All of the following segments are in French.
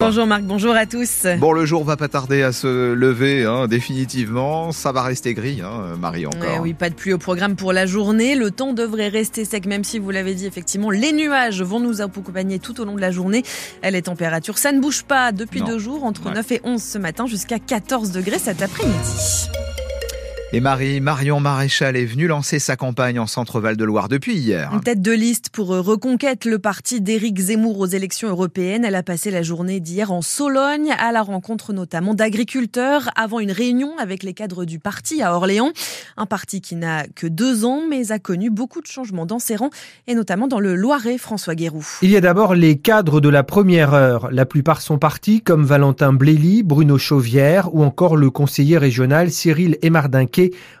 Bonjour Marc, bonjour à tous. Bon, le jour va pas tarder à se lever, hein, définitivement. Ça va rester gris, hein, Marie, encore. Eh oui, pas de pluie au programme pour la journée. Le temps devrait rester sec, même si vous l'avez dit, effectivement, les nuages vont nous accompagner tout au long de la journée. Les températures, ça ne bouge pas depuis deux jours, entre 9 et 11 ce matin, jusqu'à 14 degrés cet après-midi. Et Marie, Marion Maréchal est venue lancer sa campagne en Centre-Val de Loire depuis hier. Une tête de liste pour Reconquête, le parti d'Éric Zemmour aux élections européennes. Elle a passé la journée d'hier en Sologne, à la rencontre notamment d'agriculteurs, avant une réunion avec les cadres du parti à Orléans. Un parti qui n'a que deux ans, mais a connu beaucoup de changements dans ses rangs, et notamment dans le Loiret, François Guéroux. Il y a d'abord les cadres de la première heure. La plupart sont partis, comme Valentin Blély, Bruno Chauvière ou encore le conseiller régional Cyril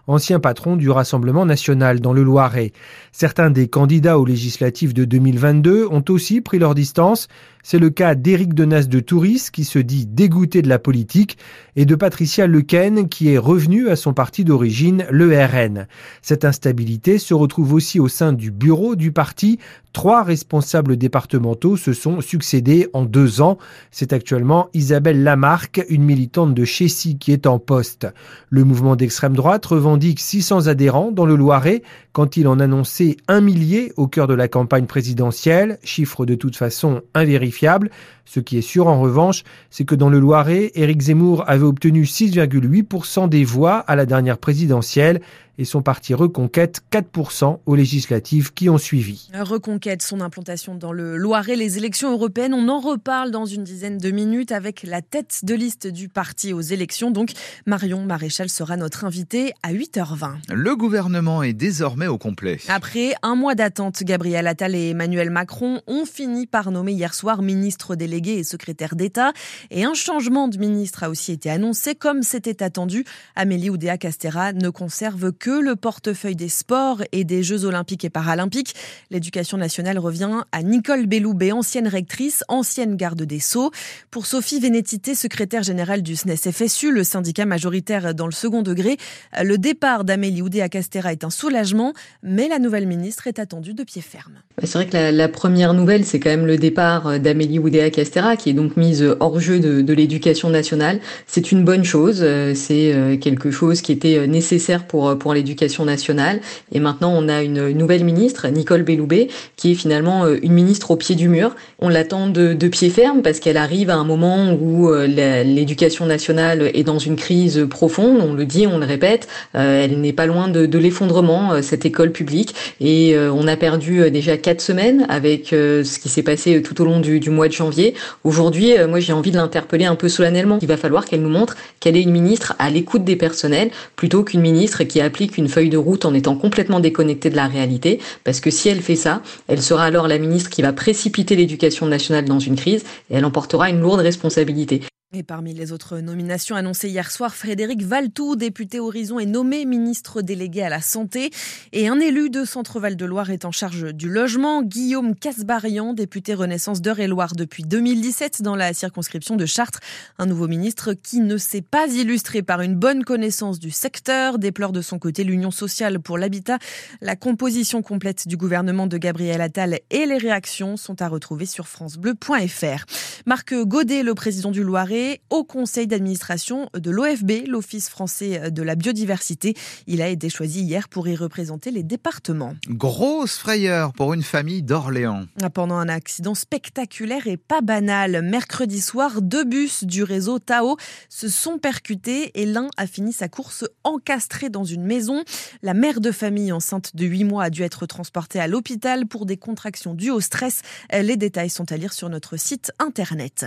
Ancien patron du Rassemblement national dans le Loiret. Certains des candidats aux législatives de 2022 ont aussi pris leur distance. C'est le cas d'Éric Denas de Touris qui se dit dégoûté de la politique et de Patricia Lequen qui est revenue à son parti d'origine, le RN. Cette instabilité se retrouve aussi au sein du bureau du parti. Trois responsables départementaux se sont succédés en deux ans. C'est actuellement Isabelle Lamarck, une militante de Chessy qui est en poste. Le mouvement d'extrême droite revendique 600 adhérents dans le Loiret quand il en annonçait un millier au cœur de la campagne présidentielle, chiffre de toute façon invérifiable. Ce qui est sûr en revanche, c'est que dans le Loiret, Éric Zemmour avait obtenu 6,8% des voix à la dernière présidentielle et son parti Reconquête 4% aux législatives qui ont suivi. Reconquête, son implantation dans le Loiret, les élections européennes, on en reparle dans une dizaine de minutes avec la tête de liste du parti aux élections. Donc Marion Maréchal sera notre invité à 8h20. Le gouvernement est désormais au complet. Après un mois d'attente, Gabriel Attal et Emmanuel Macron ont fini par nommer hier soir ministre délégué et secrétaire d'État. Et un changement de ministre a aussi été annoncé, comme c'était attendu. Amélie Oudéa-Castera ne conserve que le portefeuille des sports et des Jeux olympiques et paralympiques. L'éducation nationale revient à Nicole Belloubet, ancienne rectrice, ancienne garde des Sceaux. Pour Sophie Vénétité, secrétaire générale du SNES-FSU, le syndicat majoritaire dans le second degré, le départ d'Amélie Oudéa-Castera est un soulagement, mais la nouvelle ministre est attendue de pied ferme. C'est vrai que la, première nouvelle, c'est quand même le départ d'Amélie Oudéa-Castera, qui est donc mise hors jeu de, l'éducation nationale. C'est une bonne chose, c'est quelque chose qui était nécessaire pour, pour l'éducation nationale. Et maintenant, on a une nouvelle ministre, Nicole Belloubet, qui est finalement euh, une ministre au pied du mur. On l'attend de, pied ferme parce qu'elle arrive à un moment où euh, l'éducation nationale est dans une crise profonde. On le dit, on le répète, euh, elle n'est pas loin de, de l'effondrement, cette école publique. Et on a perdu déjà quatre semaines avec ce qui s'est passé tout au long du, du mois de janvier. Aujourd'hui, moi, j'ai envie de l'interpeller un peu solennellement. Il va falloir qu'elle nous montre qu'elle est une ministre à l'écoute des personnels plutôt qu'une ministre qui applique une feuille de route en étant complètement déconnectée de la réalité, parce que si elle fait ça, elle sera alors la ministre qui va précipiter l'éducation nationale dans une crise et elle emportera une lourde responsabilité. Et parmi les autres nominations annoncées hier soir, Frédéric Valtou, député Horizon, est nommé ministre délégué à la Santé. Et un élu de Centre-Val de Loire est en charge du logement. Guillaume Casbarian, député Renaissance d'Eure-et-Loire depuis 2017 dans la circonscription de Chartres. Un nouveau ministre qui ne s'est pas illustré par une bonne connaissance du secteur, déplore de son côté l'Union sociale pour l'habitat. La composition complète du gouvernement de Gabriel Attal et les réactions sont à retrouver sur francebleu.fr. Marc Godet, le président du Loiret, au conseil d'administration de l'OFB, l'Office français de la biodiversité. Il a été choisi hier pour y représenter les départements. Grosse frayeur pour une famille d'Orléans. Pendant un accident spectaculaire et pas banal, mercredi soir, deux bus du réseau Tao se sont percutés et l'un a fini sa course encastré dans une maison. La mère de famille enceinte de 8 mois a dû être transportée à l'hôpital pour des contractions dues au stress. Les détails sont à lire sur notre site internet.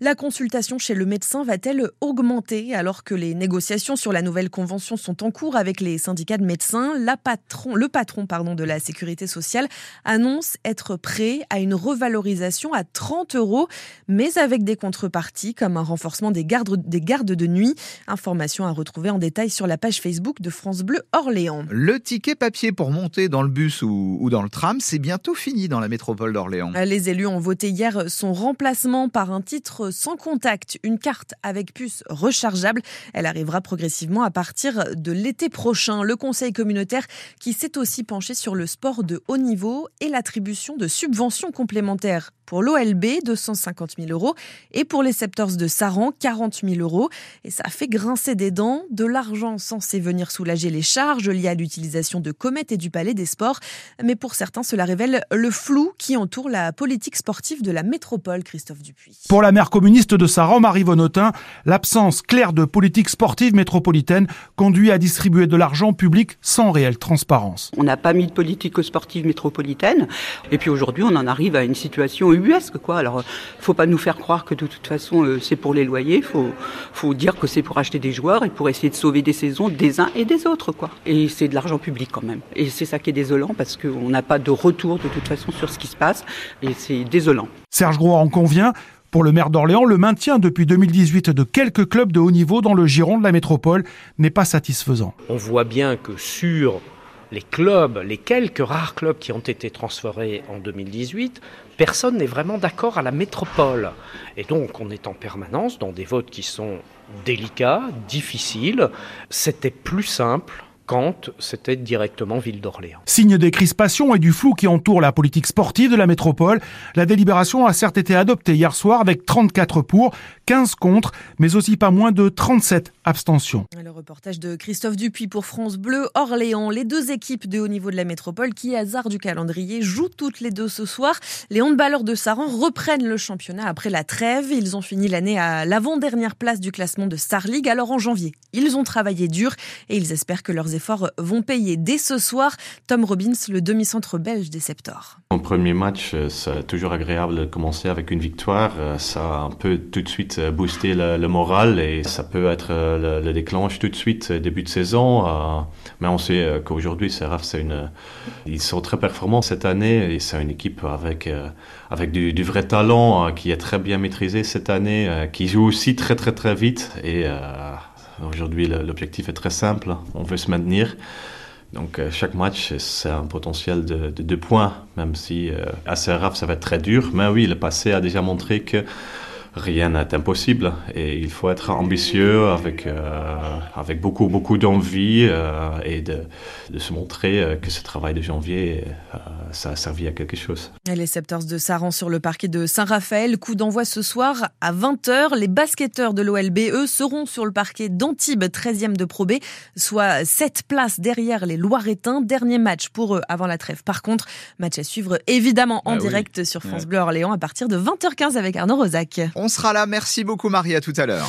La consultation chez le médecin va-t-elle augmenter alors que les négociations sur la nouvelle convention sont en cours avec les syndicats de médecins? La patron, Le patron pardon, de la sécurité sociale annonce être prêt à une revalorisation à 30 euros, mais avec des contreparties comme un renforcement des gardes, des gardes de nuit. Information à retrouver en détail sur la page Facebook de France Bleu Orléans. Le ticket papier pour monter dans le bus ou, ou dans le tram, c'est bientôt fini dans la métropole d'Orléans. Les élus ont voté hier son remplacement par un titre sans contact, une carte avec puce rechargeable. Elle arrivera progressivement à partir de l'été prochain. Le Conseil communautaire qui s'est aussi penché sur le sport de haut niveau et l'attribution de subventions complémentaires pour l'OLB, 250 000 euros, et pour les Septors de Saran, 40 000 euros. Et ça fait grincer des dents, de l'argent censé venir soulager les charges liées à l'utilisation de comètes et du Palais des Sports. Mais pour certains, cela révèle le flou qui entoure la politique sportive de la métropole, Christophe Dupuis. Pour la maire communiste de Saran, Marie Vonotin, l'absence claire de politique sportive métropolitaine conduit à distribuer de l'argent public sans réelle transparence. On n'a pas mis de politique sportive métropolitaine, et puis aujourd'hui on en arrive à une situation ubuesque. Quoi. Alors, faut pas nous faire croire que de toute façon euh, c'est pour les loyers. Faut, faut dire que c'est pour acheter des joueurs et pour essayer de sauver des saisons des uns et des autres. Quoi. Et c'est de l'argent public quand même. Et c'est ça qui est désolant parce qu'on n'a pas de retour de toute façon sur ce qui se passe. Et c'est désolant. Serge Gros en convient. Pour le maire d'Orléans, le maintien depuis 2018 de quelques clubs de haut niveau dans le giron de la métropole n'est pas satisfaisant. On voit bien que sur les clubs, les quelques rares clubs qui ont été transférés en 2018, personne n'est vraiment d'accord à la métropole. Et donc on est en permanence dans des votes qui sont délicats, difficiles. C'était plus simple quand c'était directement Ville d'Orléans. Signe des crispations et du flou qui entoure la politique sportive de la métropole, la délibération a certes été adoptée hier soir avec 34 pour, 15 contre, mais aussi pas moins de 37 abstentions. Le reportage de Christophe Dupuis pour France Bleu Orléans. Les deux équipes de haut niveau de la métropole qui, hasard du calendrier, jouent toutes les deux ce soir. Les handballeurs de Saran reprennent le championnat après la trêve. Ils ont fini l'année à l'avant-dernière place du classement de Star League. Alors en janvier, ils ont travaillé dur et ils espèrent que leurs vont payer dès ce soir. Tom Robbins, le demi-centre belge des Septors. En premier match, c'est toujours agréable de commencer avec une victoire. Ça a un peu tout de suite boosté le, le moral et ça peut être le, le, déclenche tout de suite début de saison. mais on sait qu'aujourd'hui, c'est une, ils sont très performants cette année et c'est une équipe avec du, du vrai talent qui est très bien maîtrisé cette année, qui joue aussi très très très vite et Aujourd'hui, l'objectif est très simple. On veut se maintenir. Donc, chaque match, c'est un potentiel de, de, deux points, même si euh, à Seraf, ça va être très dur. Mais oui, le passé a déjà montré que rien n'est impossible et il faut être ambitieux avec, euh, avec beaucoup, beaucoup d'envie euh, et de, de, se montrer que ce travail de janvier, euh, ça a servi à quelque chose. Et les Septors de Saran sur le parquet de Saint-Raphaël, coup d'envoi ce soir à 20h. Les basketteurs de l'OLB, eux, seront sur le parquet d'Antibes, 13e de Pro B, soit 7 places derrière les Loiretains. Dernier match pour eux avant la trêve. Par contre, match à suivre évidemment en ah direct oui. sur France ouais. Bleu Orléans à partir de 20h15 avec Arnaud Rosac. On sera là. Merci beaucoup Marie, à tout à l'heure.